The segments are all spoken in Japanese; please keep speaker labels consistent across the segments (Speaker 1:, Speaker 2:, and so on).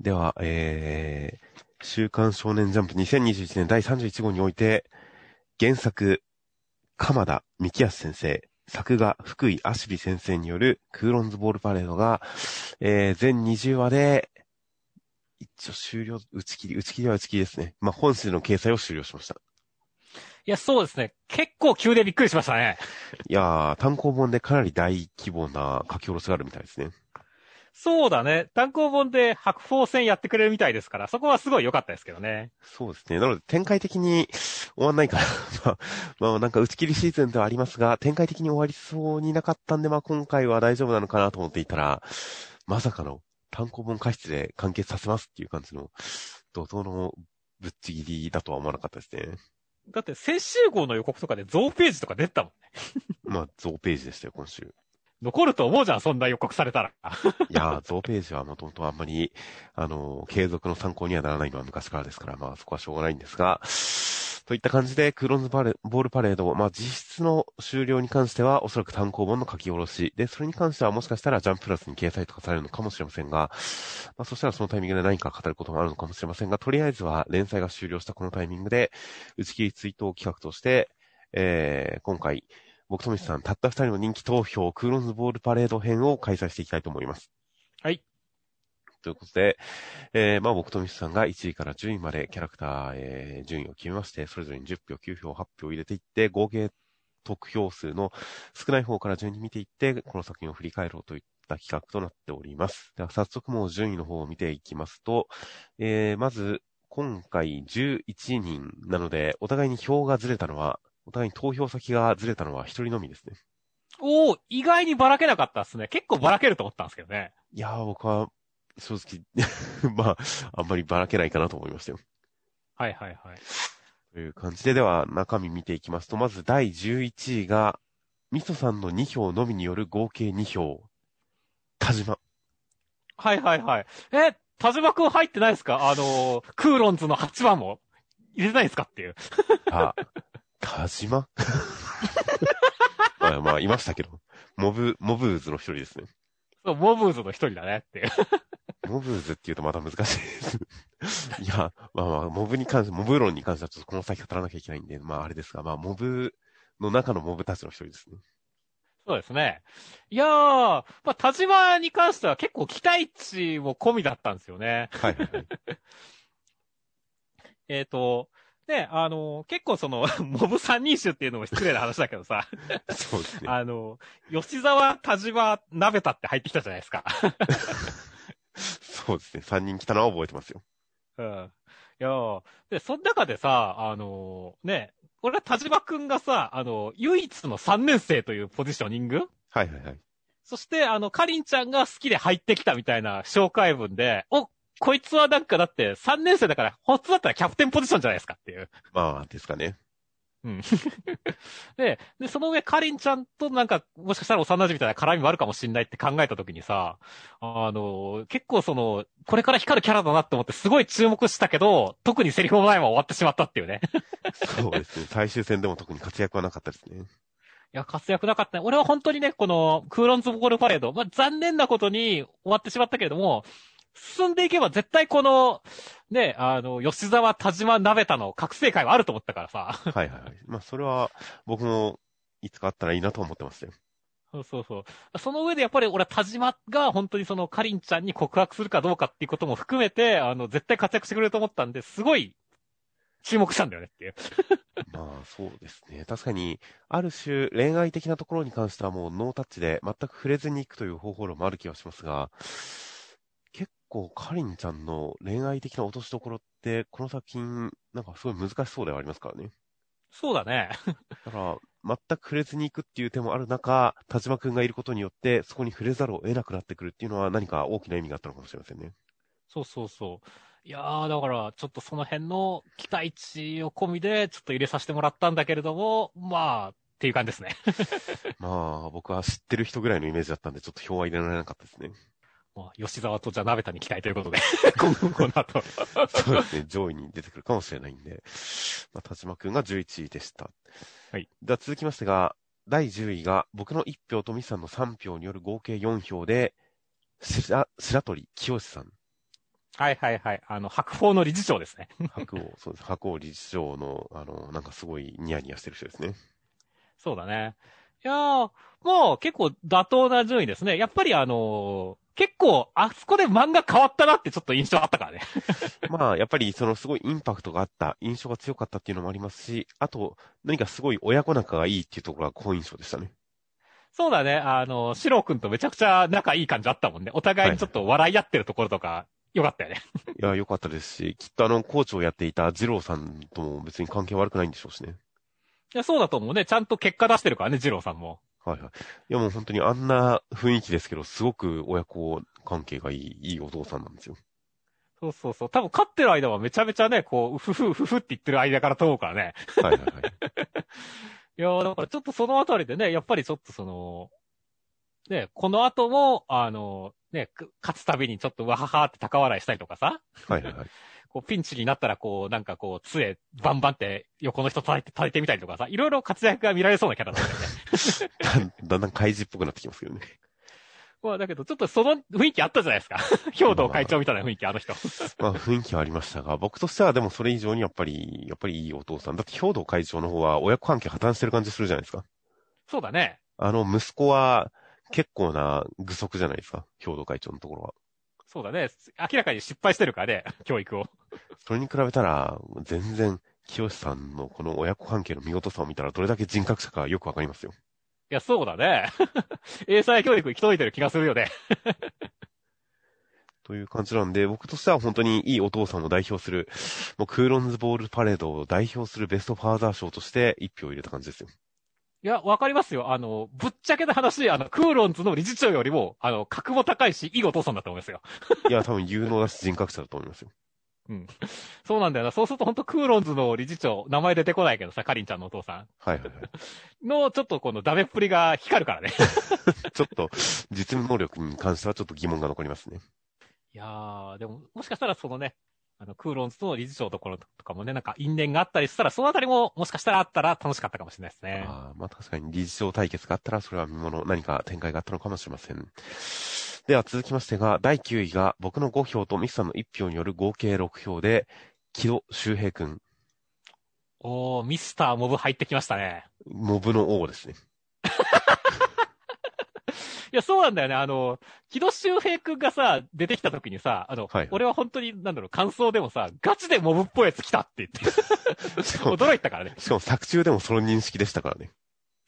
Speaker 1: では、えー、週刊少年ジャンプ2021年第31号において、原作、鎌田幹康先生、作画、福井足美先生によるクーロンズボールパレードが、えー、全20話で、一応終了、打ち切り、打ち切りは打ち切りですね。まあ、本誌の掲載を終了しました。
Speaker 2: いや、そうですね。結構急でびっくりしましたね。
Speaker 1: いやー、単行本でかなり大規模な書き下ろしがあるみたいですね。
Speaker 2: そうだね。単行本で白鳳戦やってくれるみたいですから、そこはすごい良かったですけどね。
Speaker 1: そうですね。なので展開的に終わんないから まあ、まあなんか打ち切りシーズンではありますが、展開的に終わりそうになかったんで、まあ今回は大丈夫なのかなと思っていたら、まさかの単行本過失で完結させますっていう感じの、怒涛のぶっちぎりだとは思わなかったですね。
Speaker 2: だって先週号の予告とかで増ページとか出たもんね。
Speaker 1: まあ増ページでしたよ、今週。
Speaker 2: 残ると思うじゃん、そんな予告されたら。
Speaker 1: いやー、増ページはもともとあんまり、あの、継続の参考にはならないのは昔からですから、まあそこはしょうがないんですが、といった感じで、クローンズバレボールパレード、まあ実質の終了に関しては、おそらく単行本の書き下ろし、で、それに関してはもしかしたらジャンププラスに掲載とかされるのかもしれませんが、まあそしたらそのタイミングで何か語ることもあるのかもしれませんが、とりあえずは連載が終了したこのタイミングで、打ち切り追悼企画として、えー、今回、僕とみさん、たった二人の人気投票、クーロンズボールパレード編を開催していきたいと思います。
Speaker 2: はい。
Speaker 1: ということで、えー、まあ僕とミスさんが1位から10位までキャラクター、えー、順位を決めまして、それぞれに10票、9票、8票を入れていって、合計得票数の少ない方から順に見ていって、この作品を振り返ろうといった企画となっております。では早速もう順位の方を見ていきますと、えー、まず、今回11人なので、お互いに票がずれたのはお互いに投票先がずれたのは一人のみですね。
Speaker 2: おお意外にばらけなかったっすね。結構ばらけると思ったんですけどね。
Speaker 1: いやー、僕は、正直 まあ、あんまりばらけないかなと思いましたよ。
Speaker 2: はいはいはい。
Speaker 1: という感じで、では中身見ていきますと、まず第11位が、ミソさんの2票のみによる合計2票。田島。
Speaker 2: はいはいはい。え、田島くん入ってないですか？あのー、クーロンズの8番も入れないですかっていう。
Speaker 1: あ、田島？まあ、まあ、いましたけど。モブ、モブーズの一人ですね。
Speaker 2: そう、モブーズの一人だねって。
Speaker 1: モブーズって言うとまた難しいです。いや、まあまあ、モブに関して、モブ論に関してはちょっとこの先語らなきゃいけないんで、まああれですが、まあ、モブの中のモブたちの一人ですね。
Speaker 2: そうですね。いやー、まあ、田島に関しては結構期待値も込みだったんですよね。
Speaker 1: はいはい、はい。
Speaker 2: えっと、ね、あの、結構その、モブ三人種っていうのも失礼な話だけどさ。
Speaker 1: そうですね。
Speaker 2: あの、吉沢、田島、鍋田って入ってきたじゃないですか。
Speaker 1: そうですね。三人来たのは覚えてますよ。
Speaker 2: うん。いやで、その中でさ、あの、ね、俺は田島くんがさ、あの、唯一の三年生というポジショニング
Speaker 1: はいはいはい。
Speaker 2: そして、あの、かりんちゃんが好きで入ってきたみたいな紹介文で、お、こいつはなんかだって3年生だから、本当だったらキャプテンポジションじゃないですかっていう。
Speaker 1: まあ、ですかね。
Speaker 2: うん。で、で、その上、カリンちゃんとなんか、もしかしたら幼馴染みたいな絡みもあるかもしんないって考えたときにさ、あの、結構その、これから光るキャラだなって思ってすごい注目したけど、特にセリフもないまま終わってしまったっていうね。
Speaker 1: そうですね。最終戦でも特に活躍はなかったですね。い
Speaker 2: や、活躍なかったね。俺は本当にね、この、クーロンズボールパレード、まあ、残念なことに終わってしまったけれども、進んでいけば絶対この、ね、あの、吉沢田島鍋田の覚醒会はあると思ったからさ。
Speaker 1: はいはいはい。まあ、それは、僕も、いつかあったらいいなと思ってますよ。
Speaker 2: そうそうそう。その上でやっぱり俺は田島が本当にそのかりんちゃんに告白するかどうかっていうことも含めて、あの、絶対活躍してくれると思ったんで、すごい、注目したんだよねっていう。
Speaker 1: まあ、そうですね。確かに、ある種、恋愛的なところに関してはもうノータッチで全く触れずに行くという方法論もある気がしますが、構、かりんちゃんの恋愛的な落としどころって、この作品、なんかすごい難しそうではありますからね。
Speaker 2: そうだね。
Speaker 1: だから、全く触れずに行くっていう手もある中、田島くんがいることによって、そこに触れざるを得なくなってくるっていうのは何か大きな意味があったのかもしれませんね。
Speaker 2: そうそうそう。いやー、だから、ちょっとその辺の期待値を込みで、ちょっと入れさせてもらったんだけれども、まあ、っていう感じですね。
Speaker 1: まあ、僕は知ってる人ぐらいのイメージだったんで、ちょっと票は入れられなかったですね。
Speaker 2: まあ、吉沢とじゃあ鍋田に期待ということで この後
Speaker 1: そうですね、上位に出てくるかもしれないんで、まあ、田島くんが11位でした。
Speaker 2: はい。
Speaker 1: では続きましてが、第10位が、僕の1票とミさんの3票による合計4票で、白、白鳥清さん。
Speaker 2: はいはいはい。あの、白鵬の理事長ですね。
Speaker 1: 白鵬、そうです。白鵬理事長の、あの、なんかすごいニヤニヤしてる人ですね。
Speaker 2: そうだね。いやー、もう結構妥当な順位ですね。やっぱりあのー結構、あそこで漫画変わったなってちょっと印象あったからね。
Speaker 1: まあ、やっぱりそのすごいインパクトがあった、印象が強かったっていうのもありますし、あと、何かすごい親子仲がいいっていうところが好印象でしたね。
Speaker 2: そうだね。あの、シロ君とめちゃくちゃ仲いい感じあったもんね。お互いにちょっと笑い合ってるところとか、よかったよね。
Speaker 1: いや、良かったですし、きっとあの、コーチをやっていた二郎さんとも別に関係悪くないんでしょうしね。
Speaker 2: いや、そうだと思うね。ちゃんと結果出してるからね、二郎さんも。
Speaker 1: はいはい。いやもう本当にあんな雰囲気ですけど、すごく親子関係がいい、いいお父さんなんですよ。
Speaker 2: そうそうそう。多分勝ってる間はめちゃめちゃね、こう、うふふ、うふふって言ってる間からと思うからね。
Speaker 1: はいはいはい。
Speaker 2: いやーだからちょっとそのあたりでね、やっぱりちょっとその、ね、この後も、あの、ね、く勝つたびにちょっとわははって高笑いしたりとかさ、
Speaker 1: はいはいはい。
Speaker 2: こうピンチになったらこう、なんかこう、杖バンバンって横の人叩いて、叩いてみたりとかさ、いろいろ活躍が見られそうなキャラなんだよね。
Speaker 1: だんだんだん怪獣っぽくなってきますけどね。
Speaker 2: まあだけど、ちょっとその雰囲気あったじゃないですか。兵道会長みたいな雰囲気、あの人。
Speaker 1: まあ雰囲気はありましたが、僕としてはでもそれ以上にやっぱり、やっぱりいいお父さん。だって兵道会長の方は親子関係破綻してる感じするじゃないですか。
Speaker 2: そうだね。
Speaker 1: あの息子は結構な具足じゃないですか。兵道会長のところは。
Speaker 2: そうだね。明らかに失敗してるからね、教育を。
Speaker 1: それに比べたら、全然、清さんのこの親子関係の見事さを見たらどれだけ人格者かよくわかりますよ。
Speaker 2: いや、そうだね。英才教育行き届いてる気がするよね。
Speaker 1: という感じなんで、僕としては本当にいいお父さんを代表する、もうクーロンズボールパレードを代表するベストファーザー賞として一票入れた感じですよ。
Speaker 2: いや、わかりますよ。あの、ぶっちゃけた話、あの、クーロンズの理事長よりも、あの、格も高いし、いいお父さんだと思いますよ。
Speaker 1: いや、多分有能だし人格者だと思いますよ。
Speaker 2: うん。そうなんだよな。そうすると本当クーロンズの理事長、名前出てこないけどさ、カリンちゃんのお父さ
Speaker 1: はいはいはい。
Speaker 2: んの、ちょっとこのダメっぷりが光るからね。
Speaker 1: ちょっと、実務能力に関してはちょっと疑問が残りますね。
Speaker 2: いやー、でも、もしかしたらそのね、あの、クーロンズの理事長のところとかもね、なんか因縁があったりしたら、そのあたりも、もしかしたらあったら楽しかったかもしれないですね。
Speaker 1: ああ、まあ確かに理事長対決があったら、それは見物、何か展開があったのかもしれません。では続きましてが、第9位が僕の5票とミスさんの1票による合計6票で、木戸周平くん、
Speaker 2: おー、ミスターモブ入ってきましたね。
Speaker 1: モブの王ですね。
Speaker 2: いや、そうなんだよね。あの、木戸周平くんがさ、出てきた時にさ、あの、
Speaker 1: はいはい
Speaker 2: 俺は本当に、なんだろう、感想でもさ、ガチでモブっぽいやつ来たって言って、驚いたからね。
Speaker 1: しかも作中でもその認識でしたからね。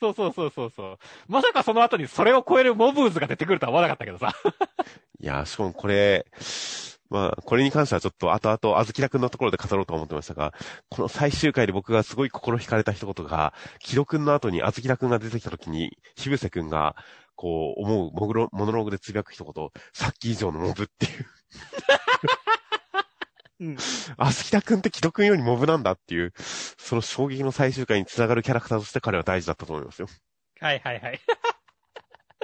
Speaker 2: そうそうそうそうそう。まさかその後にそれを超えるモブーズが出てくるとは思わなかったけどさ。
Speaker 1: いやー、しかもこれ、まあ、これに関してはちょっと後々、あずきらくんのところで語ろうと思ってましたが、この最終回で僕がすごい心惹かれた一言が、木戸くんの後にあずきらくんが出てきた時に、ひぶせくんが、こう、思うモグロ、モノローグでつぶやく一言、さっき以上のモブっていう。
Speaker 2: うん。
Speaker 1: あずきらくんって木戸くんよりモブなんだっていう、その衝撃の最終回につながるキャラクターとして彼は大事だったと思いますよ。
Speaker 2: はいはいはい。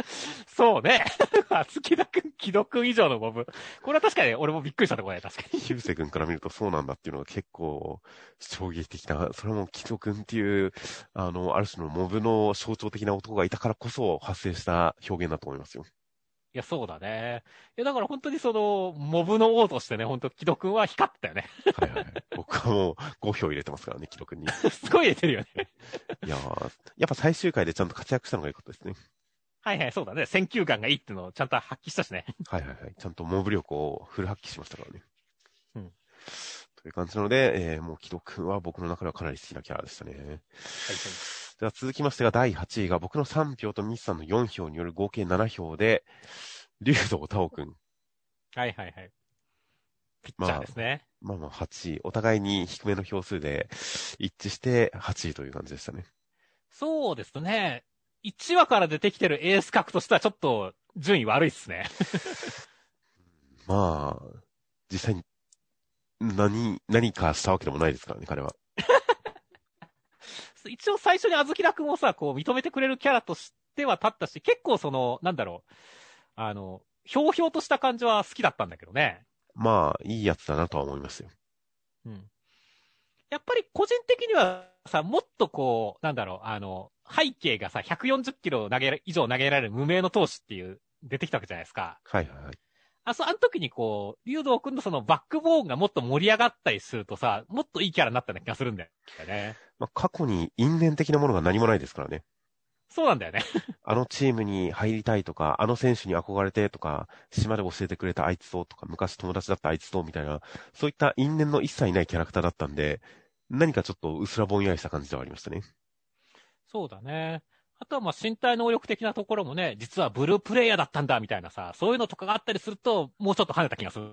Speaker 2: そうね。あつきだくん、きどくん以上のモブ。これは確かに俺もびっくりしたところね、確かに。
Speaker 1: ひぶせくんから見るとそうなんだっていうのが結構衝撃的な、それも木戸くんっていう、あの、ある種のモブの象徴的な男がいたからこそ発生した表現だと思いますよ。
Speaker 2: いや、そうだね。いや、だから本当にその、モブの王としてね、本当木戸くんは光ったよね。
Speaker 1: はいはいはい。僕はもう5票入れてますからね、木戸くんに。い
Speaker 2: すごい入れてるよね。
Speaker 1: やーやっぱ最終回でちゃんと活躍したのが良かったですね。
Speaker 2: はいはい、そうだね。選球眼がいいっていうのをちゃんと発揮したしね。
Speaker 1: はいはいはい。ちゃんとモブ力をフル発揮しましたからね。
Speaker 2: うん。
Speaker 1: という感じなので、えー、もう木戸くんは僕の中ではかなり好きなキャラでしたね。
Speaker 2: はいはい。
Speaker 1: では続きましてが第8位が僕の3票とミスさんの4票による合計7票で、竜道タオくん。
Speaker 2: はいはいはい。ピッチャーですね。
Speaker 1: まあまあ8位。お互いに低めの票数で一致して8位という感じでしたね。
Speaker 2: そうですね。1話から出てきてるエース格としてはちょっと順位悪いっすね。
Speaker 1: まあ、実際に何、何かしたわけでもないですからね、彼は。
Speaker 2: 一応最初にあずきらくんをさ、こう認めてくれるキャラとしては立ったし、結構その、なんだろう、あの、ひょうひょうとした感じは好きだったんだけどね。
Speaker 1: まあ、いいやつだなとは思いますよ。
Speaker 2: うん。やっぱり個人的にはさ、もっとこう、なんだろう、あの、背景がさ、140キロ投げら、以上投げられる無名の投手っていう、出てきたわけじゃないですか。
Speaker 1: はいはいはい。
Speaker 2: あ、そう、あの時にこう、竜道くんのそのバックボーンがもっと盛り上がったりするとさ、もっといいキャラになったような気がするんだよね。
Speaker 1: まあ、過去に因縁的なものが何もないですからね。
Speaker 2: そうなんだよね。
Speaker 1: あのチームに入りたいとか、あの選手に憧れてとか、島で教えてくれたあいつととか、昔友達だったあいつとみたいな、そういった因縁の一切ないキャラクターだったんで、何かちょっと薄らぼんやりした感じではありましたね。
Speaker 2: そうだね。あとはまあ身体能力的なところもね、実はブループレイヤーだったんだみたいなさ、そういうのとかがあったりすると、もうちょっと跳ねた気がするね。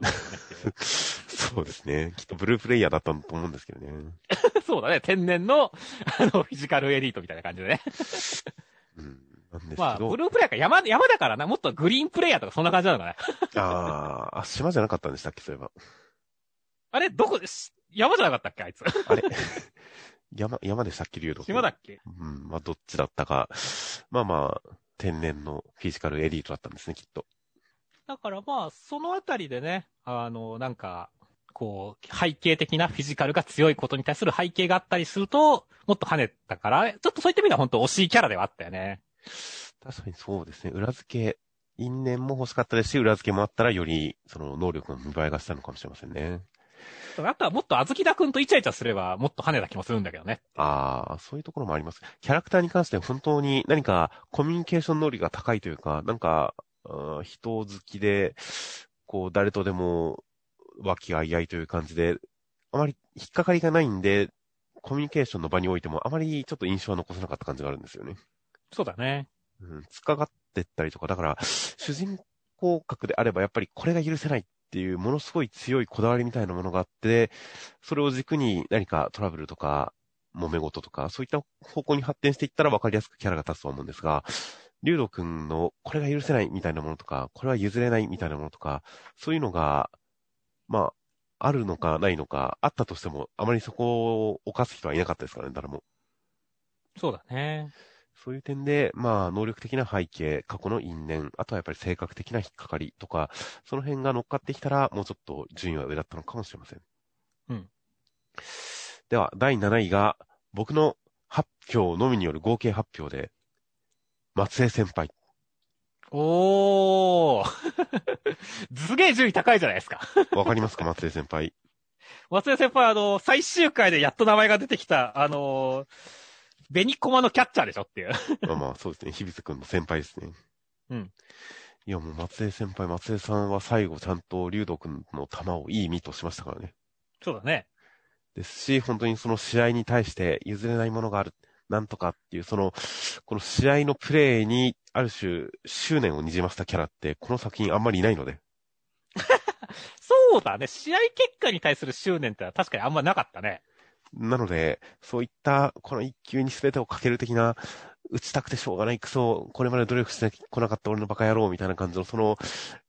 Speaker 1: そうですね。きっとブループレイヤーだったと思うんですけどね。
Speaker 2: そうだね。天然の、あの、フィジカルエリートみたいな感じでね。
Speaker 1: うん。
Speaker 2: まあ、ブループレイヤーか山、山だからな、もっとグリーンプレイヤーとかそんな感じなのかな。
Speaker 1: あーあ、島じゃなかったんでしたっけ、そういえば。
Speaker 2: あれどこでし、山じゃなかったっけあいつ。
Speaker 1: あれ？山、山でしたっけ、竜道君
Speaker 2: 島だっけ？
Speaker 1: うん、まあ、どっちだったか。まあまあ、天然のフィジカルエリートだったんですね、きっと。
Speaker 2: だからまあ、そのあたりでね、あの、なんか、こう、背景的なフィジカルが強いことに対する背景があったりすると、もっと跳ねたから、ちょっとそういった意味では本当惜しいキャラではあったよね。
Speaker 1: 確かにそうですね。裏付け、因縁も欲しかったですし、裏付けもあったらより、その能力の見栄えがしたのかもしれませんね。
Speaker 2: あとはもっとあずきだくんとイチャイチャすれば、もっと跳ねた気もするんだけどね。
Speaker 1: ああ、そういうところもあります。キャラクターに関して本当に何かコミュニケーション能力が高いというか、なんか、人好きで、こう、誰とでも和気あいあいという感じで、あまり引っかかりがないんで、コミュニケーションの場においてもあまりちょっと印象は残せなかった感じがあるんですよね。
Speaker 2: そうだね。
Speaker 1: うん、つかがってったりとか、だから、主人公格であればやっぱりこれが許せないっっていうものすごい強いこだわりみたいなものがあって、それを軸に何かトラブルとか、揉め事とか、そういった方向に発展していったら分かりやすくキャラが立つと思うんですが、竜斗くんのこれが許せないみたいなものとか、これは譲れないみたいなものとか、そういうのが、まあ、あるのかないのか、あったとしても、あまりそこを犯す人はいなかったですからね、誰も。
Speaker 2: そうだね。
Speaker 1: そういう点で、まあ、能力的な背景、過去の因縁、あとはやっぱり性格的な引っかかりとか、その辺が乗っかってきたら、もうちょっと順位は上だったのかもしれません。
Speaker 2: うん。
Speaker 1: では、第7位が、僕の発表のみによる合計発表で、松江先輩。
Speaker 2: おー。すげえ順位高いじゃないですか。
Speaker 1: わかりますか、松江先輩。
Speaker 2: 松江先輩、あの、最終回でやっと名前が出てきた、あの、ベニコマのキャッチャーでしょっていう。
Speaker 1: まあまあ、そうですね。日比津くんの先輩ですね。
Speaker 2: うん。
Speaker 1: いや、もう松江先輩、松江さんは最後ちゃんと竜斗くんの球をいい意味としましたからね。
Speaker 2: そうだね。
Speaker 1: ですし、本当にその試合に対して譲れないものがある、なんとかっていう、その、この試合のプレーに、ある種、執念をにじませたキャラって、この作品あんまりいないので。
Speaker 2: そうだね。試合結果に対する執念ってのは確かにあんまなかったね。
Speaker 1: なので、そういった、この一球に全てをかける的な、打ちたくてしょうがないクソ、これまで努力してこなかった俺のバカ野郎みたいな感じの、その、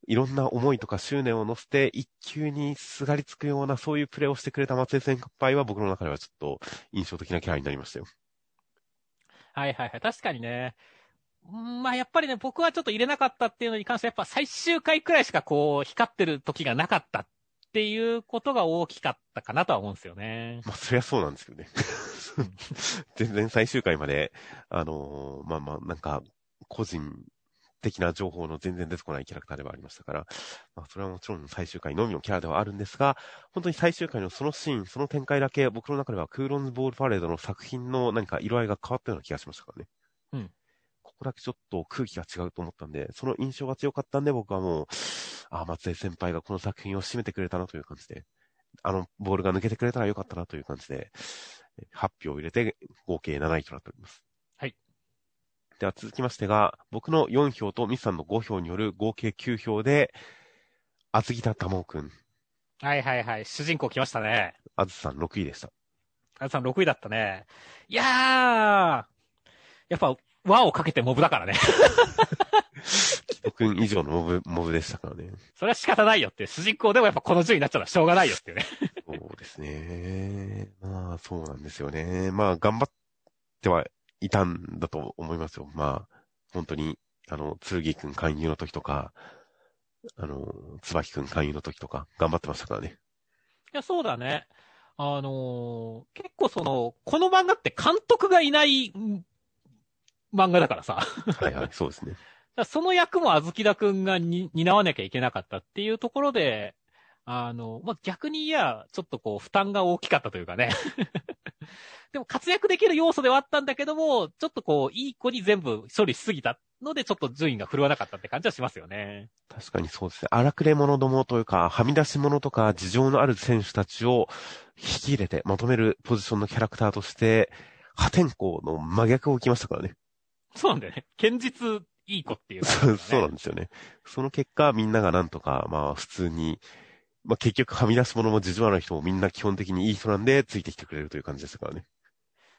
Speaker 1: いろんな思いとか執念を乗せて、一球にすがりつくような、そういうプレーをしてくれた松江先輩は僕の中ではちょっと印象的なキャラになりましたよ。
Speaker 2: はいはいはい。確かにね。まあやっぱりね、僕はちょっと入れなかったっていうのに関しては、やっぱ最終回くらいしかこう、光ってる時がなかったっていうことが大きかったかなとは思うんですよね。
Speaker 1: まあ、そりゃそうなんですけどね。全然最終回まで、あのーまあまあ、なんか、個人的な情報の全然出てこないキャラクターではありましたから、まあ、それはもちろん最終回のみのキャラではあるんですが、本当に最終回のそのシーン、その展開だけ、僕の中ではクーロンズボールパレードの作品の何か色合いが変わったような気がしましたからね。
Speaker 2: うん。
Speaker 1: ここだけちょっと空気が違うと思ったんで、その印象が強かったんで、僕はもう、ああ、松江先輩がこの作品を締めてくれたなという感じで、あのボールが抜けてくれたらよかったなという感じで、発表を入れて合計7位となっております。
Speaker 2: はい。
Speaker 1: では続きましてが、僕の4票とミスさんの5票による合計9票で、あつぎたたもうくん、
Speaker 2: はいはいはい。主人公来ましたね。
Speaker 1: あずさん6位でした。
Speaker 2: あずさん6位だったね。いやー、やっぱ、輪をかけてモブだからね。
Speaker 1: キトくん以上のモブ、モブでしたからね。
Speaker 2: それは仕方ないよって。主人公でもやっぱこの順位になっちゃうのはしょうがないよっていうね。
Speaker 1: そうですね。まあ、そうなんですよね。まあ、頑張ってはいたんだと思いますよ。まあ、本当に、あの、剣くん勧誘の時とか、あの、椿くん勧誘の時とか、頑張ってましたからね。
Speaker 2: いや、そうだね。あのー結構その、この漫画って監督がいないん漫画だからさ。
Speaker 1: はいはい、そうですね。
Speaker 2: らその役もあずきだくんがに担わなきゃいけなかったっていうところで、あの、まあ、逆にいや、ちょっとこう、負担が大きかったというかね。でも活躍できる要素ではあったんだけども、ちょっとこう、いい子に全部処理しすぎたので、ちょっと順位が振るわなかったって感じはしますよね。
Speaker 1: 確かにそうですね。荒くれ者どもというか、はみ出し者とか、事情のある選手たちを引き入れてまとめるポジションのキャラクターとして、破天荒の真逆をきましたからね。
Speaker 2: そうなんだよね。堅実いい子っていう、ね、
Speaker 1: そう、なんですよね。その結果、みんながなんとか、まあ普通に、まあ結局はみ出し者も事情ある人もみんな基本的にいい人なんでついてきてくれるという感じですからね。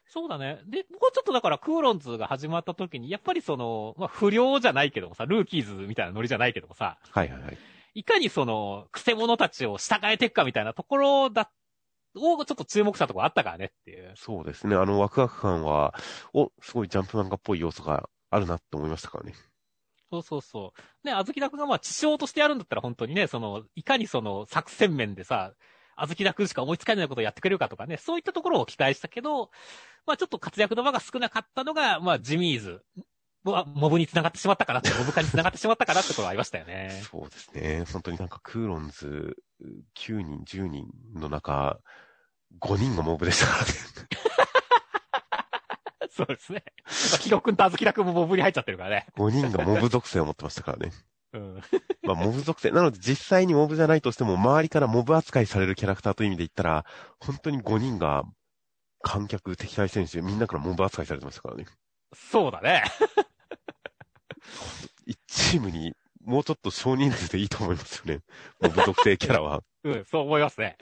Speaker 2: そうだね。で、僕はちょっとだからクーロンズが始まった時に、やっぱりその、まあ不良じゃないけどもさ、ルーキーズみたいなノリじゃないけどもさ、
Speaker 1: はいはいはい。
Speaker 2: いかにその、クセ者たちを従えていくかみたいなところだ、をちょっと注目したところあったからねっていう。
Speaker 1: そうですね。あのワクワク感は、お、すごいジャンプ漫画っぽい要素があるなって思いましたからね。
Speaker 2: そうそうそう。ね、あずきだくんがまあ、地匠としてやるんだったら本当にね、その、いかにその作戦面でさ、あずきだくんしか思いつかないことをやってくれるかとかね、そういったところを期待したけど、まあちょっと活躍の場が少なかったのが、まあジミーズ。モブに繋がってしまったかなって、モブ化に繋がってしまったかなってところありましたよね。
Speaker 1: そうですね。本当になんかクーロンズ9人、10人の中、5人がモブでしたからね。
Speaker 2: そうですね。キロ君とあずきら君もモブに入っちゃってるからね。
Speaker 1: 5人がモブ属性を持ってましたからね。
Speaker 2: うん。
Speaker 1: まあ、モブ属性。なので実際にモブじゃないとしても、周りからモブ扱いされるキャラクターという意味で言ったら、本当に5人が観客、敵対選手、みんなからモブ扱いされてましたからね。
Speaker 2: そうだね。
Speaker 1: 1チームにもうちょっと少人数でいいと思いますよね。モブ属性キャラは。
Speaker 2: うん、そう思いますね。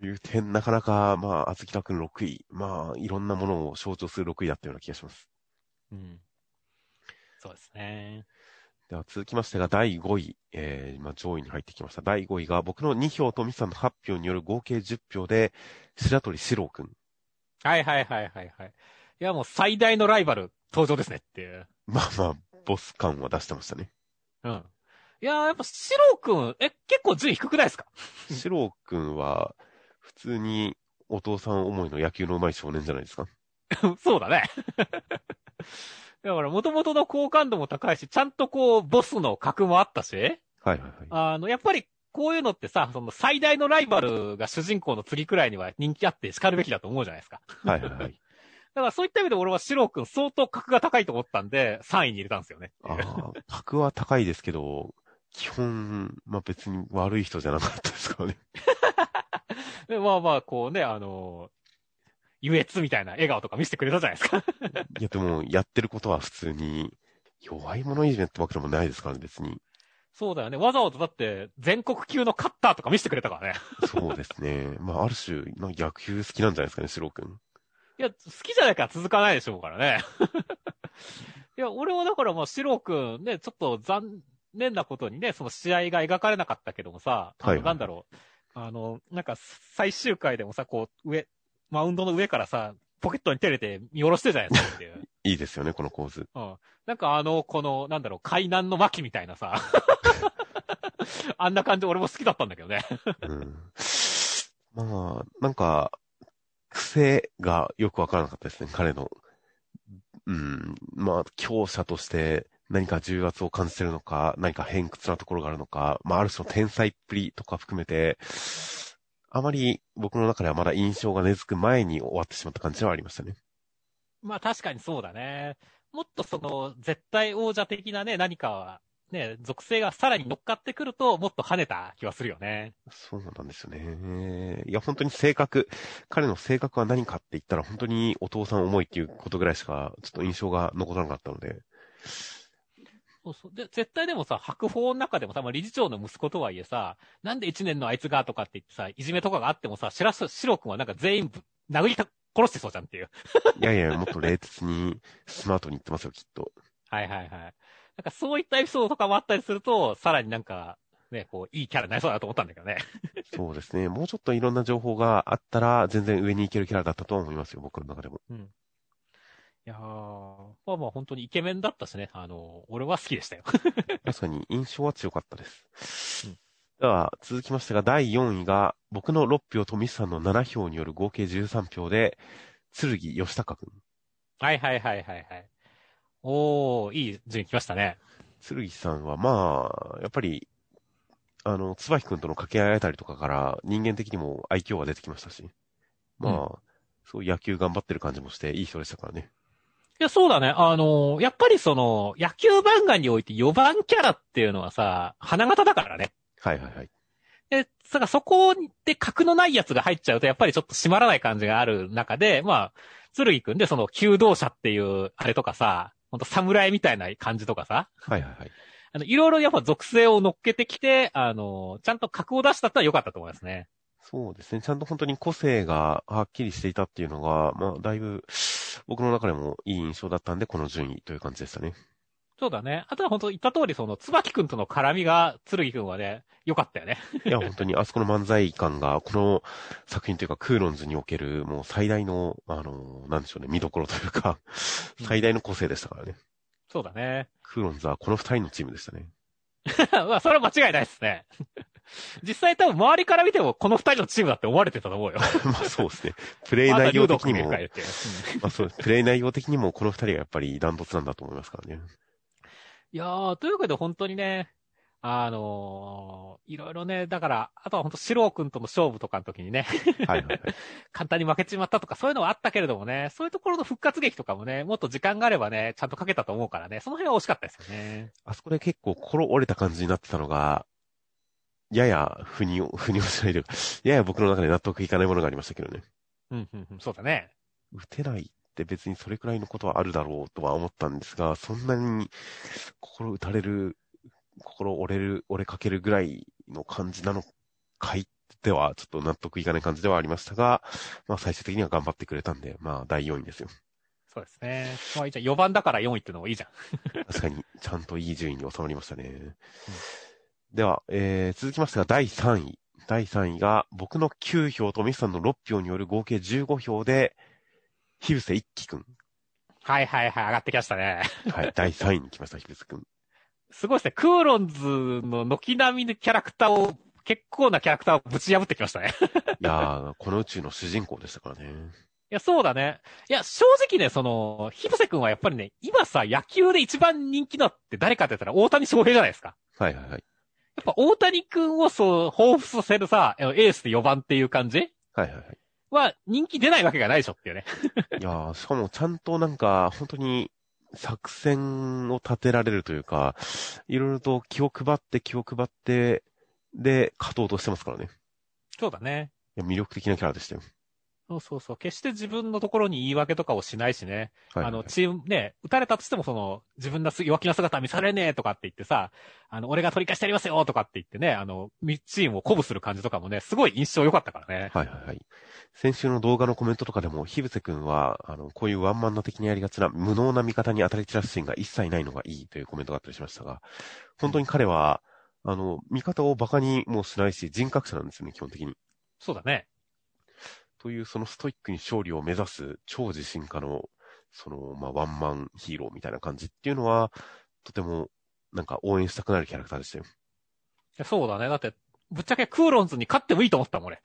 Speaker 1: という点、なかなか、まあ、あずきらくん6位。まあ、いろんなものを象徴する6位だったような気がします。
Speaker 2: うん。そうですね。
Speaker 1: では続きましてが第5位、えー、今上位に入ってきました。第5位が僕の2票とミスさんの発表による合計10票で、白鳥四郎くん。
Speaker 2: はいはいはいはいはい。いやもう最大のライバル登場ですねっていう。
Speaker 1: まあまあ、ボス感は出してましたね。
Speaker 2: うん。いややっぱ四郎くん、え、結構順位低くないですか？
Speaker 1: 四郎くんは、普通にお父さん思いの野球の上手い少年じゃないですか？
Speaker 2: そうだね。だから、元々の好感度も高いし、ちゃんとこう、ボスの格もあったし、はい
Speaker 1: はいはい。
Speaker 2: あの、やっぱり、こういうのってさ、その最大のライバルが主人公の次くらいには人気あって叱るべきだと思うじゃないですか。
Speaker 1: はいはいはい。だ
Speaker 2: からそういった意味で俺はシロー君相当格が高いと思ったんで、3位に入れたんですよね。
Speaker 1: ああ、格は高いですけど、基本、まあ別に悪い人じゃなかったですからね。
Speaker 2: まあまあ、こうね、あの、優越みたいな笑顔とか見せてくれたじゃないですか。
Speaker 1: いや、でも、やってることは普通に、弱い者いじめってわけでもないですからね、別に。
Speaker 2: そうだよね。わざわざだって、全国級のカッターとか見せてくれたからね。
Speaker 1: そうですね。まあ、ある種、野球好きなんじゃないですかね、シロ君。
Speaker 2: いや、好きじゃないから続かないでしょうからね。いや、俺はだからまあ、シロ君ね、ちょっと残念なことにね、その試合が描かれなかったけどもさ、はい、はい、なんだろう。あの、なんか最終回でもさ、こう、上、マウンドの上からさ、ポケットに照れて見下ろしてるじゃないですかっていう。
Speaker 1: いいですよね、この構図。
Speaker 2: うん。なんかあの、この、なんだろう、海南の巻みたいなさ、あんな感じ俺も好きだったんだけどね。
Speaker 1: うん。まあ、なんか、癖がよくわからなかったですね、彼の。うん、まあ、強者として何か重圧を感じてるのか、何か偏屈なところがあるのか、まあ、ある種の天才っぷりとか含めて、あまり僕の中ではまだ印象が根付く前に終わってしまった感じはありましたね。
Speaker 2: まあ確かにそうだね。もっとその、絶対王者的なね、何かね、属性がさらに乗っかってくると、もっと跳ねた気はするよね。
Speaker 1: そうなんですよね。いや、本当に性格、彼の性格は何かって言ったら、本当にお父さん思いっていうことぐらいしか、ちょっと印象が残らなかったので。
Speaker 2: そうそう。で、絶対でもさ、白鵬の中でもさ、まあ、理事長の息子とはいえさ、なんで一年のあいつがとかって言ってさ、いじめとかがあってもさ、白白くんはなんか全員殴りた、殺してそうじゃんっていう。
Speaker 1: いやいや、もっと冷徹に、スマートに言ってますよ、きっと。
Speaker 2: はいはいはい。なんかそういったエピソードとかもあったりすると、さらになんか、ね、こう、いいキャラになりそうだと思ったんだけどね。
Speaker 1: そうですね。もうちょっといろんな情報があったら、全然上に行けるキャラだったと思いますよ、僕の中でも。
Speaker 2: うん。いやー、まあまあ本当にイケメンだったしね、あの、俺は好きでしたよ。
Speaker 1: 確かに印象は強かったです。うん、では、続きましてが、第4位が、僕の6票とミスさんの7票による合計13票で、剣義高くん。
Speaker 2: はいはいはいはいはい。おー、いい順位来ましたね。
Speaker 1: 剣さんは、まあ、やっぱり、あの、椿くんとの掛け合いあたりとかから人間的にも愛嬌が出てきましたし、まあ、
Speaker 2: うん
Speaker 1: そう野球頑張ってる感じもしていい人でしたからね。
Speaker 2: いや、そうだね。あのーやっぱりその、野球漫画において4番キャラっていうのはさ、花形だからね。
Speaker 1: はいはいはい。
Speaker 2: で、だからそこで格のないやつが入っちゃうと、やっぱりちょっと締まらない感じがある中で、まあ、剣くんでその、弓道者っていう、あれとかさ、ほんと侍みたいな感じとかさ、
Speaker 1: はいはいはい。
Speaker 2: あの、いろいろやっぱ属性を乗っけてきて、あの、ちゃんと格を出したってのは良かったと思いますね。
Speaker 1: そうですね。ちゃんと本当に個性がはっきりしていたっていうのが、まあ、だいぶ、僕の中でもいい印象だったんで、この順位という感じでしたね。
Speaker 2: そうだね。あとは本当言った通り、その、椿くんとの絡みが、剣くんはね、良かったよね。
Speaker 1: いや、本当にあそこの漫才感が、この作品というか、クーロンズにおける、もう最大の、あの、なんでしょうね、見どころというか、最大の個性でしたからね。
Speaker 2: そうだね。
Speaker 1: クーロンズはこの二人のチームでしたね。
Speaker 2: まあ、それは間違いないですね。実際多分周りから見てもこの二人のチームだって思われてたと思うよ。
Speaker 1: まあそうですね。プレイ内容的にも、
Speaker 2: ま
Speaker 1: あそうです。プレイ内容的にもこの二人がやっぱりダントツなんだと思いますからね。
Speaker 2: いやー、というわけで本当にね、あのーいろいろね、だから、あとは本当、シロー君との勝負とかの時にね、
Speaker 1: はいはいはい。
Speaker 2: 簡単に負けちまったとかそういうのはあったけれどもね、そういうところの復活劇とかもね、もっと時間があればね、ちゃんとかけたと思うからね、その辺は惜しかったですよね。
Speaker 1: あそこで結構心折れた感じになってたのが、やや、腑に、腑に落ちないというか、やや僕の中で納得いかないものがありましたけどね。
Speaker 2: うん、うん、うん、そうだね。
Speaker 1: 打てないって別にそれくらいのことはあるだろうとは思ったんですが、そんなに心打たれる、心折れる、折れかけるぐらいの感じなのかいっては、ちょっと納得いかない感じではありましたが、まあ最終的には頑張ってくれたんで、まあ第4位ですよ。
Speaker 2: そうですね。まあ、いいじゃん。4番だから4位ってのもいいじゃん。
Speaker 1: 確かに、ちゃんといい順位に収まりましたね。では、えー、続きましてが第3位。第3位が、僕の9票とミスさんの6票による合計15票で、ヒブセ一輝くん。
Speaker 2: はいはいはい、上がってきましたね。
Speaker 1: はい、第3位に来ました、ヒブセくん。
Speaker 2: すごいですね。クーロンズの軒並みのキャラクターを、結構なキャラクターをぶち破ってきましたね。
Speaker 1: いやー、この宇宙の主人公でしたからね。
Speaker 2: いや、そうだね。いや、正直ね、その、ヒブセ君はやっぱりね、今さ、野球で一番人気のって誰かって言ったら大谷翔平じゃないですか。
Speaker 1: はいはいはい。
Speaker 2: やっぱ大谷君をそう、彷彿させるさ、エースで4番っていう感じ？
Speaker 1: はいはいはい。
Speaker 2: は人気出ないわけがないでしょっていうね。
Speaker 1: いやー、しかもちゃんとなんか、本当に、作戦を立てられるというか、いろいろと気を配って気を配って、で、勝とうとしてますからね。
Speaker 2: そうだね。
Speaker 1: いや魅力的なキャラでしたよ。
Speaker 2: そうそうそう。決して自分のところに言い訳とかをしないしね。
Speaker 1: はいはいはい
Speaker 2: あの、チーム、ね、撃たれたとしてもその、自分のす弱気な姿は見されねえとかって言ってさ、あの、俺が取り返してやりますよとかって言ってね、あの、みチームを鼓舞する感じとかもね、すごい印象良かったからね。
Speaker 1: はいはいはい。先週の動画のコメントとかでも、ヒブセ君は、あの、こういうワンマンな的にやりがちな無能な味方に当たり散らすシーンが一切ないのがいいというコメントがあったりしましたが、本当に彼は、あの、味方を馬鹿にもしないし、人格者なんですよね、基本的に。
Speaker 2: そうだね。
Speaker 1: という、そのストイックに勝利を目指す超自信家の、その、まあ、ワンマンヒーローみたいな感じっていうのは、とても、なんか応援したくなるキャラクターでしたよ。
Speaker 2: いやそうだね。だって、ぶっちゃけクーロンズに勝ってもいいと思ったもん、俺。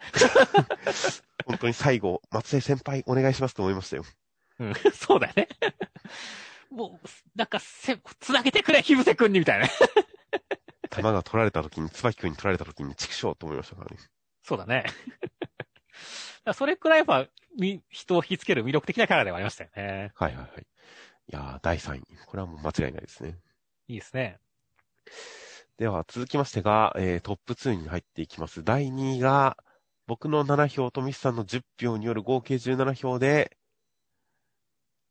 Speaker 1: 本当に最後、松江先輩お願いしますと思いましたよ。
Speaker 2: うん、そうだよね。もう、なんか、せ、つなげてくれ、ヒブセ君に、みたいな。
Speaker 1: 球が取られた時に、椿君に取られた時に、畜生と思いましたからね。
Speaker 2: そうだね。それくらいやっぱ、み、人を引きつける魅力的なキャラではありましたよね。
Speaker 1: はいはいはい。いやー、第3位。これはもう間違いないですね。
Speaker 2: いいですね。
Speaker 1: では、続きましてが、えー、トップ2に入っていきます。第2位が、僕の7票とミスさんの10票による合計17票で、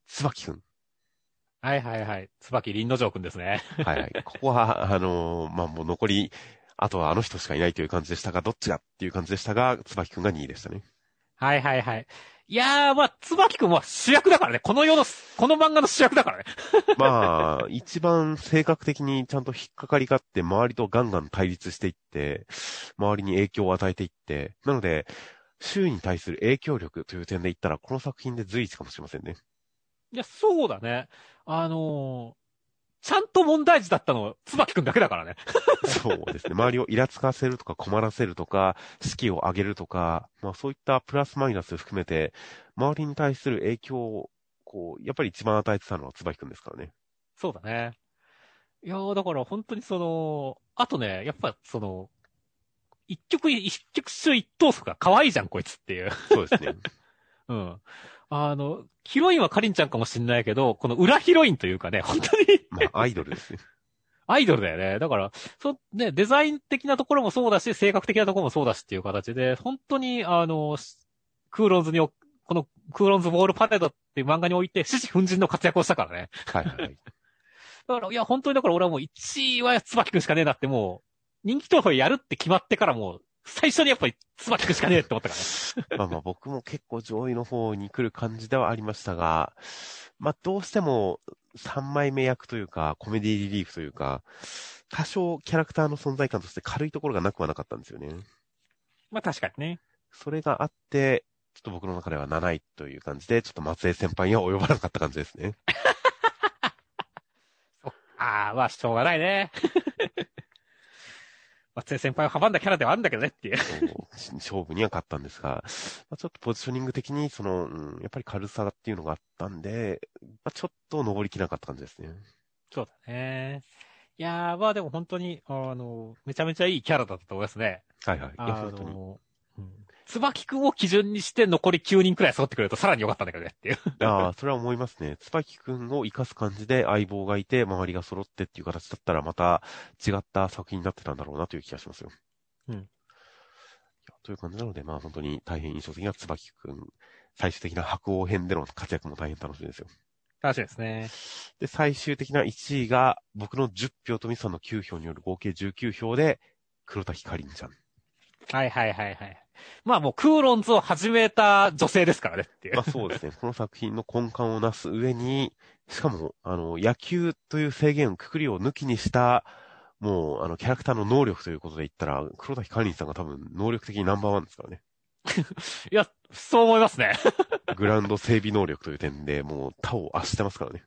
Speaker 1: 椿くん。
Speaker 2: はいはいはい。椿林之丞くんですね。
Speaker 1: はいはい。ここは、あのーまあ、もう残り、あとはあの人しかいないという感じでしたが、どっちがっていう感じでしたが、椿くんが2位でしたね。
Speaker 2: はいはいはい。いやー、まあ、椿くんは主役だからね。この世の、この漫画の主役だからね。
Speaker 1: まあ、一番性格的にちゃんと引っかかりがあって、周りとガンガン対立していって、周りに影響を与えていって、なので、周囲に対する影響力という点で言ったら、この作品で随一かもしれませんね。
Speaker 2: いや、そうだね。あのー、ちゃんと問題児だったのは椿くんだけだからね。
Speaker 1: そうですね。周りをイラつかせるとか困らせるとか、士気を上げるとか、まあそういったプラスマイナス含めて、周りに対する影響を、こう、やっぱり一番与えてたのは椿くんですからね。
Speaker 2: そうだね。いやーだから本当にその、あとね、やっぱその、一曲一曲中一等速が可愛いじゃん、こいつっていう。
Speaker 1: そうですね。
Speaker 2: うん。あの、ヒロインはカリンちゃんかもしんないけど、この裏ヒロインというかね、本当に
Speaker 1: まあ、アイドルですね。
Speaker 2: アイドルだよね。だから、そ、ね、デザイン的なところもそうだし、性格的なところもそうだしっていう形で、本当に、あの、クーロンズにお、このクーロンズボールパレードっていう漫画において、獅子奮陣の活躍をしたからね。
Speaker 1: はいはいはい。
Speaker 2: だから、いや、本当にだから俺はもう1位は椿くんしかねえなってもう、人気投票やるって決まってからもう、最初にやっぱり椿くんしかねえって思ったからね。
Speaker 1: まあまあ僕も結構上位の方に来る感じではありましたが、まあどうしても3枚目役というか、コメディリリーフというか、多少キャラクターの存在感として軽いところがなくはなかったんですよね。
Speaker 2: まあ確かにね。
Speaker 1: それがあって、ちょっと僕の中では7位という感じで、ちょっと松江先輩には及ばなかった感じですね。
Speaker 2: ああ、まあしょうがないね。松江先輩を阻んだキャラではあるんだけどねっていう。
Speaker 1: 勝負には勝ったんですが、まあ、ちょっとポジショニング的に、その、うん、やっぱり軽さっていうのがあったんで、まあ、ちょっと登りきらなかった感じですね。
Speaker 2: そうだね。いやー、まあでも本当に、あの、めちゃめちゃいいキャラだったと思いますね。
Speaker 1: はいはい。いや、
Speaker 2: あ
Speaker 1: 本当に。
Speaker 2: 椿くんを基準にして残り9人くらい揃ってくれるとさらに良かったんだけどねっていう。
Speaker 1: ああ、それは思いますね。椿くんを生かす感じで相棒がいて、周りが揃ってっていう形だったら、また違った作品になってたんだろうなという気がしますよ。
Speaker 2: うん
Speaker 1: という感じなので、まあ本当に大変印象的な椿くん、最終的な白王編での活躍も大変楽しみですよ。
Speaker 2: 楽しみですね。
Speaker 1: で、最終的な1位が、僕の10票とミスさんの9票による合計19票で、黒滝かりんちゃん。
Speaker 2: はいはいはいはい。まあもうクーロンズを始めた女性ですからねっていう。
Speaker 1: まあそうですね。この作品の根幹をなす上に、しかも、あの、野球という制限、くくりを抜きにした、もう、あの、キャラクターの能力ということで言ったら、黒滝かりんさんが多分、能力的にナンバーワンですからね。
Speaker 2: いや、そう思いますね。
Speaker 1: グラウンド整備能力という点で、もう、他を圧してますからね。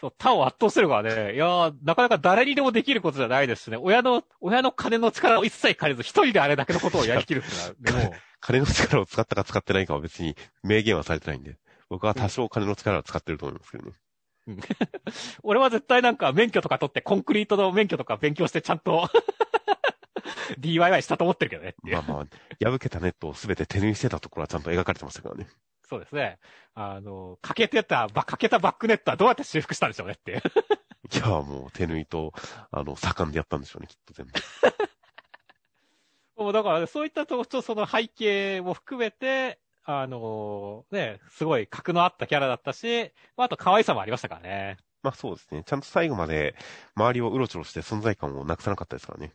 Speaker 2: そう、他を圧倒してるからね。いやーなかなか誰にでもできることじゃないですしね。親の、親の金の力を一切借りず、一人であれだけのことをやりきるってでも、
Speaker 1: 金の力を使ったか使ってないかは別に明言はされてないんで、僕は多少金の力を使ってると思いますけどね。
Speaker 2: 俺は絶対なんか免許とか取って、コンクリートの免許とか勉強してちゃんと、DIY したと思ってるけどね。
Speaker 1: まあまあ、破けたネットをすべて手縫いしてたところはちゃんと描かれてましたからね。
Speaker 2: そうですね。あの、欠けてた、ば欠けたバックネットはどうやって修復したんでしょうねっていう。
Speaker 1: いや、もう手縫いと、あの、盛んでやったんでしょうね、きっと全部。
Speaker 2: もうだから、ね、そういったと、その背景も含めて、あのね、すごい格のあったキャラだったし、まあ、あと可愛さもありましたからね。
Speaker 1: まあそうですね。ちゃんと最後まで周りをうろちょろして存在感をなくさなかったですからね。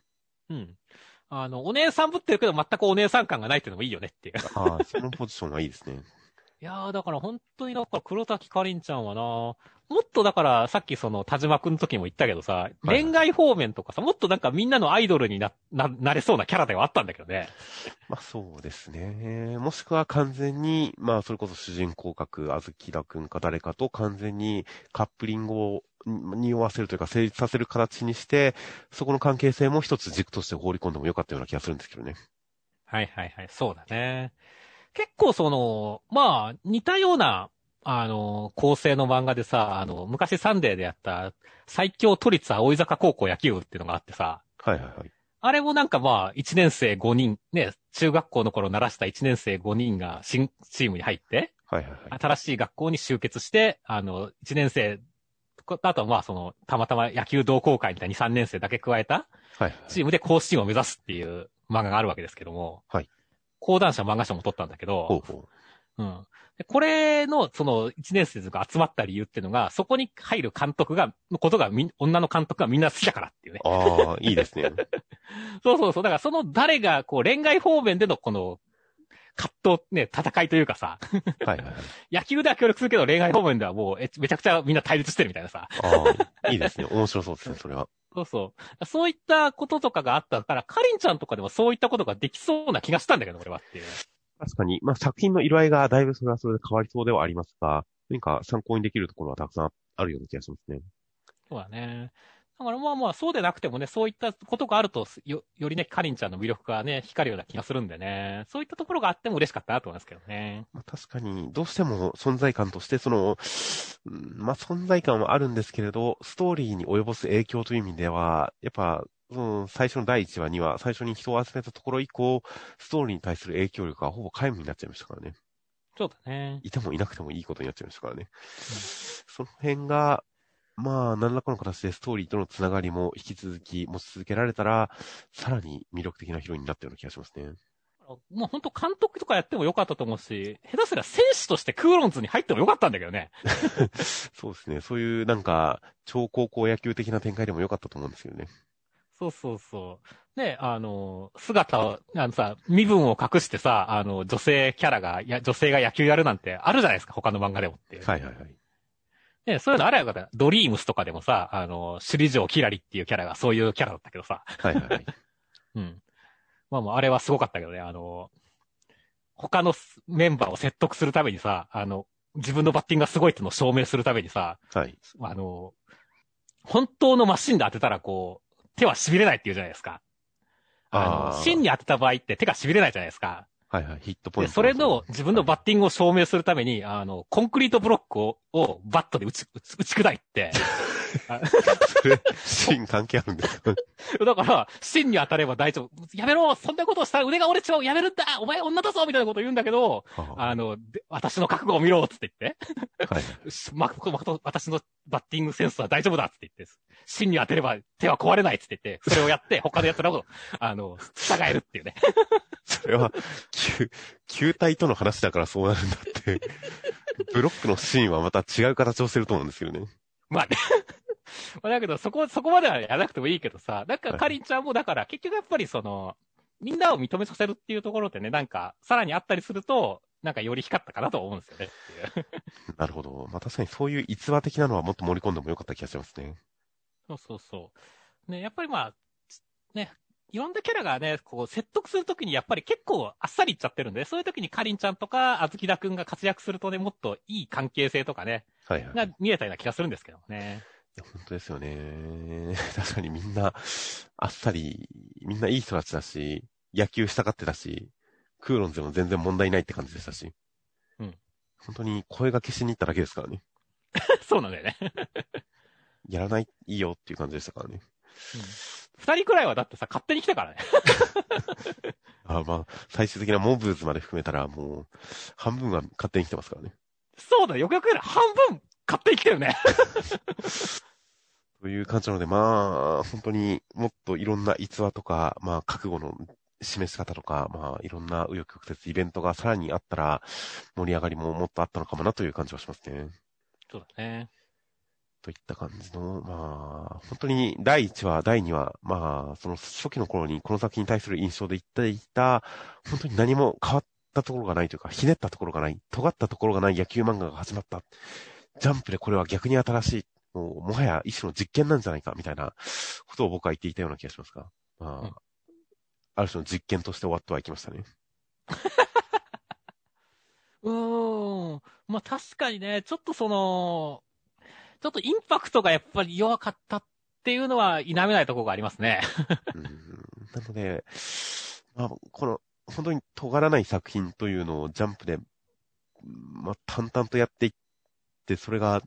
Speaker 2: うん。あの、お姉さんぶってるけど全くお姉さん感がないっていうのもいいよねっていう。
Speaker 1: ああ、そのポジションはいいですね。
Speaker 2: いやー、だから本当にだから黒滝かりんちゃんはな、もっとだからさっきその田島くんの時も言ったけどさ、
Speaker 1: はい
Speaker 2: 恋愛方面とかさ、もっとなんかみんなのアイドルにな、な、なれそうなキャラではあったんだけどね。
Speaker 1: まあそうですね。もしくは完全に、まあそれこそ主人公格、あずきらくんか誰かと完全にカップリングを匂わせるというか成立させる形にして、そこの関係性も一つ軸として放り込んでもよかったような気がするんですけどね。
Speaker 2: はいはいはい、そうだね。結構その、まあ、似たような、あの、構成の漫画でさ、あの、昔サンデーでやった最強都立葵坂高校野球部っていうのがあってさ、
Speaker 1: はいはいはい。
Speaker 2: あれもなんかまあ、1年生5人、ね、中学校の頃鳴らした1年生5人が新チームに入って、
Speaker 1: はいはいはい。
Speaker 2: 新しい学校に集結して、あの、1年生、あとはまあその、たまたま野球同好会みたいに3年生だけ加えた
Speaker 1: はいはい。
Speaker 2: チームで甲子園を目指すっていう漫画があるわけですけども、
Speaker 1: はい。
Speaker 2: 講談社漫画賞も取ったんだけど、
Speaker 1: ほうほ
Speaker 2: うん。でこれの、その、1年生が集まった理由っていうのが、そこに入る監督が、のことがみん、女の監督がみんな好きだからっていうね。
Speaker 1: う。ああ、いいですね。
Speaker 2: そうそうそう。だからその誰が、こう、恋愛方面でのこの、葛藤、ね、戦いというかさ、
Speaker 1: はいはいはい。
Speaker 2: 野球では協力するけど恋愛方面ではもう、えめちゃくちゃみんな対立してるみたいなさ。
Speaker 1: ああ、いいですね。面白そうですね、それは。
Speaker 2: そうそう。そういったこととかがあったから、カリンちゃんとかでもそういったことができそうな気がしたんだけど、俺はっていう。
Speaker 1: 確かに、まあ作品の色合いがだいぶそれはそれで変わりそうではありますが、何か参考にできるところはたくさんあるような気がしますね。
Speaker 2: そうだね。だからまあまあ、そうでなくてもね、そういったことがあると、よ、よりね、カリンちゃんの魅力がね、光るような気がするんでね、そういったところがあっても嬉しかったなと思いますけどね。
Speaker 1: まあ、確かに、どうしても存在感として、その、まあ存在感はあるんですけれど、ストーリーに及ぼす影響という意味では、やっぱ、うん、最初の第1話には、最初に人を集めたところ以降、ストーリーに対する影響力がほぼ皆無になっちゃいましたからね。
Speaker 2: そうだね。
Speaker 1: いてもいなくてもいいことになっちゃいましたからね。うん、その辺が、まあ、何らかの形でストーリーとのつながりも引き続き持ち続けられたら、さらに魅力的なヒロインになったような気がしますね。
Speaker 2: もう本当監督とかやってもよかったと思うし、下手すら選手としてクーロンズに入ってもよかったんだけどね。
Speaker 1: そうですね。そういうなんか、超高校野球的な展開でもよかったと思うんですけどね。
Speaker 2: そうそうそう。ね、あの、姿を、あのさ、身分を隠してさ、あの、女性キャラが、や、女性が野球やるなんてあるじゃないですか、他の漫画でもって
Speaker 1: はいはいはい。
Speaker 2: ね、そういうのあれやかった。ドリームスとかでもさ、あの、首里城キラリっていうキャラがそういうキャラだったけどさ。
Speaker 1: はいはいはい。
Speaker 2: うん。まあもうあれはすごかったけどね、あの、他のメンバーを説得するためにさ、あの、自分のバッティングがすごいっていうのを証明するためにさ、
Speaker 1: はい。
Speaker 2: あの、本当のマシンで当てたらこう、手は痺れないって言うじゃないですか。あの、芯に当てた場合って手が痺れないじゃないですか。
Speaker 1: はいはい、ヒットポイント。
Speaker 2: で、それの自分のバッティングを証明するために、あの、コンクリートブロックを、をバットで打ち、打ち砕いて、
Speaker 1: それ、芯関係あるんですか
Speaker 2: だから、芯に当たれば大丈夫。やめろそんなことをしたら腕が折れちまうやめるんだお前女だぞみたいなことを言うんだけど、はあ、あの、私の覚悟を見ろつって言って。はい。ま、ま、私のバッティングセンスは大丈夫だつって言って、芯に当てれば手は壊れないつって言って、それをやって、他の奴らを、あの、従えるっていうね。
Speaker 1: それは、球、球体との話だからそうなるんだって。ブロックの芯はまた違う形をしてると思うんですけどね。
Speaker 2: まあね。まあだけど、そこ、そこまではやらなくてもいいけどさ、なんかかりんちゃんもだから、結局やっぱりその、みんなを認めさせるっていうところでね、なんか、さらにあったりすると、なんかより光ったかなと思うんですよね。
Speaker 1: なるほど。まあ確かにそういう逸話的なのはもっと盛り込んでもよかった気がしますね。
Speaker 2: そうそうそう。ね、やっぱりまあ、ね、いろんなキャラがね、こう説得するときにやっぱり結構あっさりいっちゃってるんで、そういうときにかりんちゃんとかあずきだくんが活躍するとね、もっといい関係性とかね、
Speaker 1: はいはい、
Speaker 2: が見えたような気がするんですけどね。
Speaker 1: いや、本当ですよね。確かにみんな、あっさり、みんないい人たちだし、野球したがってたし、クーロンズでも全然問題ないって感じでしたし。
Speaker 2: うん。
Speaker 1: 本当に声が消しに行っただけですからね。
Speaker 2: そうなんだよね。
Speaker 1: やらない、いいよっていう感じでしたからね。
Speaker 2: うん。二人くらいはだってさ、勝手に来たからね。
Speaker 1: あまあ、最終的なモブーズまで含めたら、もう、半分は勝手に来てますからね。
Speaker 2: そうだ、よくよく半分買ってきてるね。
Speaker 1: という感じなので、まあ、本当にもっといろんな逸話とか、まあ、覚悟の示し方とか、まあ、いろんな右翼曲折イベントがさらにあったら、盛り上がりももっとあったのかもなという感じはしますね。
Speaker 2: そうだね。
Speaker 1: といった感じの、まあ、本当に第1話、第2話、まあ、その初期の頃にこの作品に対する印象で言っていた、本当に何も変わったところがないというか、ひねったところがない、尖ったところがない野球漫画が始まった。ジャンプでこれは逆に新しい、もう、もはや一種の実験なんじゃないか、みたいなことを僕は言っていたような気がしますが、まあ、うん、ある種の実験として終わってはいきましたね。
Speaker 2: うーん。まあ確かにね、ちょっとその、ちょっとインパクトがやっぱり弱かったっていうのは否めないところがありますね。
Speaker 1: うんなので、まあ、この、本当に尖らない作品というのをジャンプで、まあ、淡々とやっていっ、それが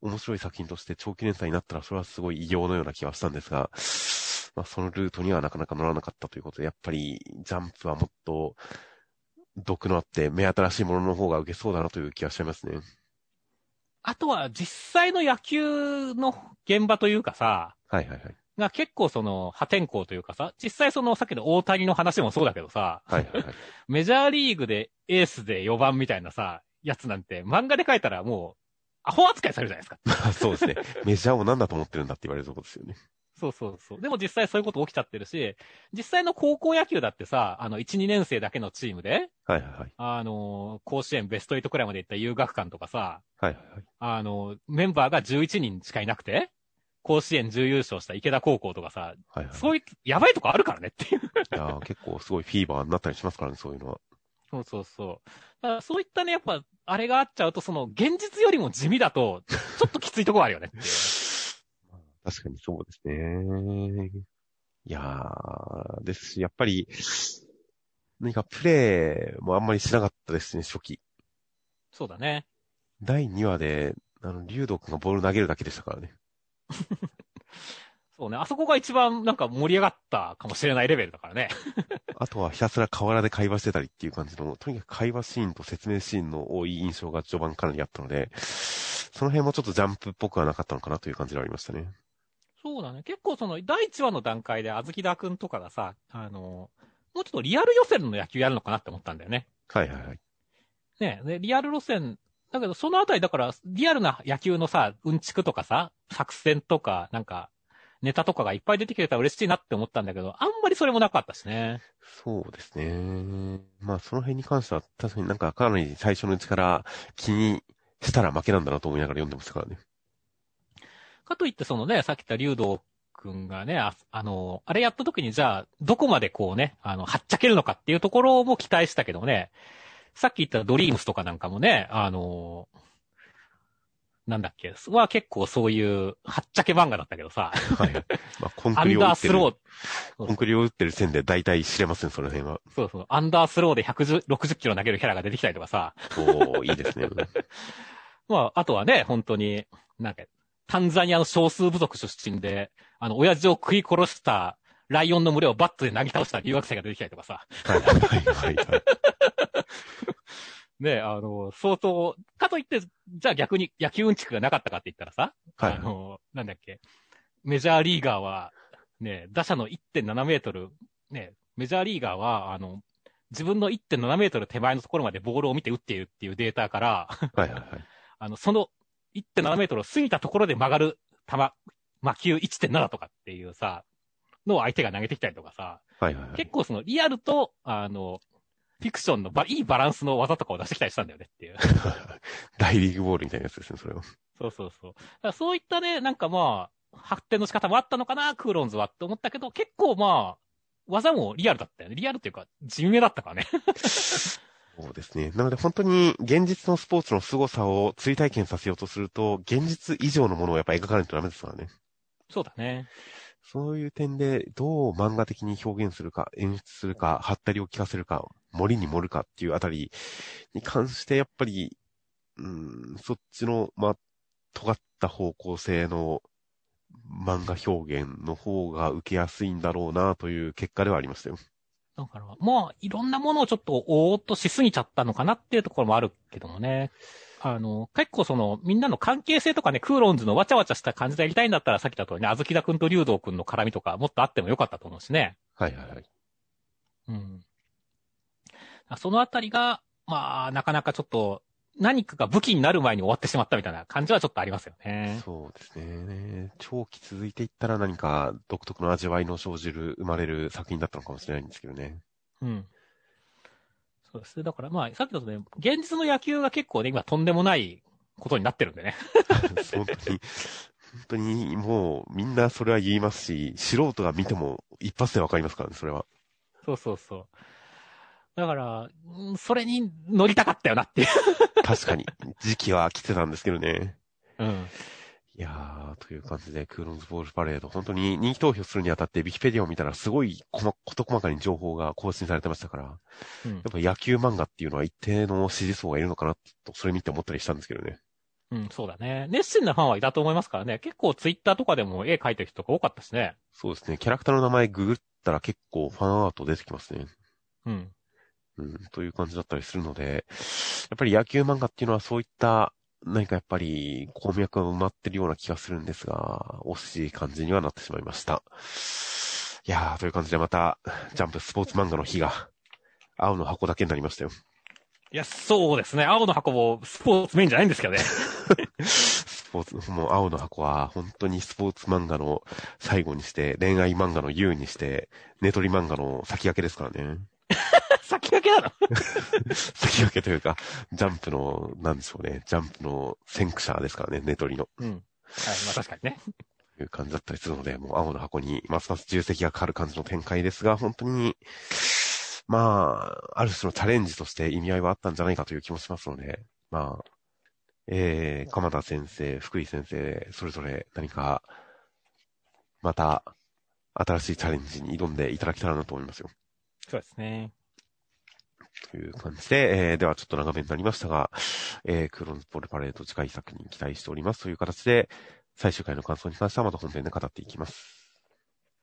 Speaker 1: 面白い作品として長期連載になったら、それはすごい異様のような気はしたんですが、まあ、そのルートにはなかなか乗らなかったということで、やっぱり、ジャンプはもっと、毒のあって目新しいものの方が受けそうだなという気がしちゃいますね。
Speaker 2: あとは、実際の野球の現場というかさ、
Speaker 1: はいはいはい。
Speaker 2: が結構その破天荒というかさ、実際そのさっきの大谷の話もそうだけどさ、
Speaker 1: はいはいはい、
Speaker 2: メジャーリーグでエースで4番みたいなさ、やつなんて、漫画で書いたらもう、アホ扱いされるじゃないです
Speaker 1: か。そうですね。メジャーを何だと思ってるんだって言われるとこですよね。
Speaker 2: そうそうそう。でも実際そういうこと起きちゃってるし、実際の高校野球だってさ、あの、1、2年生だけのチームで、
Speaker 1: はいはいはい。
Speaker 2: あの、甲子園ベスト8くらいまで行った遊学館とかさ、
Speaker 1: はいはいはい。
Speaker 2: あの、メンバーが11人しかいなくて、甲子園準優勝した池田高校とかさ、
Speaker 1: はいはい、
Speaker 2: そういう、やばいとこあるからねっていう。
Speaker 1: いや結構すごいフィーバーになったりしますからね、そういうのは。
Speaker 2: そうそうそう。だからそういったね、やっぱ、あれがあっちゃうと、その、現実よりも地味だと、ちょっときついとこあるよね。
Speaker 1: 確かにそうですね。いやー、ですし、やっぱり、何かプレイもあんまりしなかったですね、初期。
Speaker 2: そうだね。
Speaker 1: 第2話で、あの、竜道くんがボール投げるだけでしたからね。
Speaker 2: そうね。あそこが一番なんか盛り上がったかもしれないレベルだからね。
Speaker 1: あとはひたすら河原で会話してたりっていう感じの、とにかく会話シーンと説明シーンの多い印象が序盤かなりあったので、その辺もちょっとジャンプっぽくはなかったのかなという感じではありましたね。
Speaker 2: そうだね。結構その、第1話の段階で、あずきだくんとかがさ、あの、もうちょっとリアル予選の野球やるのかなって思ったんだよね。
Speaker 1: はいはいはい。
Speaker 2: ねで、リアル路線、だけどそのあたりだから、リアルな野球のさ、うんちくとかさ、作戦とか、なんか、ネタとかがいっぱい出てきてたら嬉しいなって思ったんだけど、あんまりそれもなかったしね。
Speaker 1: そうですね。まあその辺に関しては確かになんかかなり最初のうちから気にしたら負けなんだなと思いながら読んでましたからね。
Speaker 2: かといってそのね、さっき言った竜道くんがね、ああの、あれやった時にじゃあ、どこまでこうね、あの、はっちゃけるのかっていうところも期待したけどね、さっき言ったドリームスとかなんかもね、あの、なんだっけ、は結構そういう、はっちゃけ漫画だったけどさ。
Speaker 1: はい。まあコン
Speaker 2: アン
Speaker 1: クリを打ってる
Speaker 2: ダースロ、ー、
Speaker 1: コンクリを打ってる線で大体知れますね、その辺は。
Speaker 2: そうそう、アンダースローで160キロ投げるキャラが出てきたりとかさ。
Speaker 1: おー、いいですね。
Speaker 2: まあ、あとはね、本当に、なんか、タンザニアの少数部族出身で、あの、親父を食い殺したライオンの群れをバットで投げ倒した留学生が出てきたりとかさ。
Speaker 1: はいはいはいはい。
Speaker 2: ね、あの、相当、かといって、じゃあ逆に野球うんちくがなかったかって言ったらさ、
Speaker 1: はい
Speaker 2: あの、なんだっけ、メジャーリーガーは、ね、打者の1.7メートル、ね、メジャーリーガーは、あの、自分の1.7メートル手前のところまでボールを見て打っているっていうデータから、
Speaker 1: はいはいはい。
Speaker 2: あの、その1.7メートルを過ぎたところで曲がる球、魔球1.7とかっていうさ、のを相手が投げてきたりとかさ、
Speaker 1: はいはいはい。
Speaker 2: 結構そのリアルと、あの、フィクションのばいいバランスの技とかを出してきたりしたんだよねっていう。
Speaker 1: 大リーグボールみたいなやつですね、それは。
Speaker 2: そうそうそう。だからそういったね、なんかまあ、発展の仕方もあったのかな、クーロンズはって思ったけど、結構まあ、技もリアルだったよね。リアルっていうか、地味めだったからね。
Speaker 1: そうですね。なので本当に現実のスポーツの凄さを追体験させようとすると、現実以上のものをやっぱ描かないとダメですからね。
Speaker 2: そうだね。
Speaker 1: そういう点で、どう漫画的に表現するか、演出するか、ハったりを聞かせるか、森に盛るかっていうあたりに関して、やっぱり、うん、そっちの、まあ、尖った方向性の漫画表現の方が受けやすいんだろうなという結果ではありましたよ。
Speaker 2: だから、まあ、いろんなものをちょっと、おーっとしすぎちゃったのかなっていうところもあるけどもね。あの、結構その、みんなの関係性とかね、クーロンズのわちゃわちゃした感じでやりたいんだったら、さっきだとね、あずきだくんと竜道くんの絡みとか、もっとあってもよかったと思うしね。
Speaker 1: はいはいはい。
Speaker 2: うん。そのあたりが、まあ、なかなかちょっと、何かが武器になる前に終わってしまったみたいな感じはちょっとありますよね。
Speaker 1: そうですね。長期続いていったら何か独特の味わいの生じる、生まれる作品だったのかもしれないんですけどね。
Speaker 2: うん。そうですね。だからまあ、さっきだとね、現実の野球が結構ね、今とんでもないことになってるんでね。
Speaker 1: 本当に、本当にもうみんなそれは言いますし、素人が見ても一発でわかりますからね、それは。
Speaker 2: そうそうそう。だから、うんそれに乗りたかったよなっていう。
Speaker 1: 確かに。時期は来てたんですけどね。
Speaker 2: うん。
Speaker 1: いやー、という感じで、クーロンズボールパレード、本当に人気投票するにあたって、ウィキペディアを見たら、すごい細、事細かに情報が更新されてましたから、
Speaker 2: うん
Speaker 1: やっぱ野球漫画っていうのは一定の支持層がいるのかなと、それ見て思ったりしたんですけどね。
Speaker 2: うん、そうだね。熱心なファンはいたと思いますからね。結構ツイッターとかでも絵描いてる人が多かったしね。
Speaker 1: そうですね。キャラクターの名前ググったら結構ファンアート出てきますね。
Speaker 2: うん。
Speaker 1: うん、という感じだったりするので、やっぱり野球漫画っていうのはそういった、何かやっぱり、鉱脈が埋まってるような気がするんですが、惜しい感じにはなってしまいました。いやー、という感じでまた、ジャンプスポーツ漫画の日が、青の箱だけになりましたよ。
Speaker 2: いや、そうですね。青の箱もスポーツメインじゃないんですけどね。
Speaker 1: スポーツ、もう青の箱は本当にスポーツ漫画の最後にして、恋愛漫画の優にして、ネトリ漫画の先駆けですからね。
Speaker 2: けなの？
Speaker 1: 先駆けというか、ジャンプの、なんでしょうね、ジャンプの先駆者ですからね、ネトリの。
Speaker 2: うん。はい、まあ確かにね。
Speaker 1: いう感じだったりするので、もう青の箱にますます重責がかかる感じの展開ですが、本当に、まあ、ある種のチャレンジとして意味合いはあったんじゃないかという気もしますので、まあ、えー、鎌田先生、福井先生、それぞれ何かまた、新しいチャレンジに挑んでいただけたらなと思いますよ。
Speaker 2: そうですね。
Speaker 1: という感じで、えー、ではちょっと長めになりましたが、えー、クローズポールパレード次回作に期待しておりますという形で、最終回の感想に関してはまた本編で語っていきます。